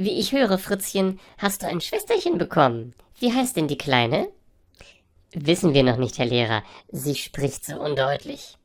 Wie ich höre, Fritzchen, hast du ein Schwesterchen bekommen. Wie heißt denn die Kleine? Wissen wir noch nicht, Herr Lehrer. Sie spricht so undeutlich.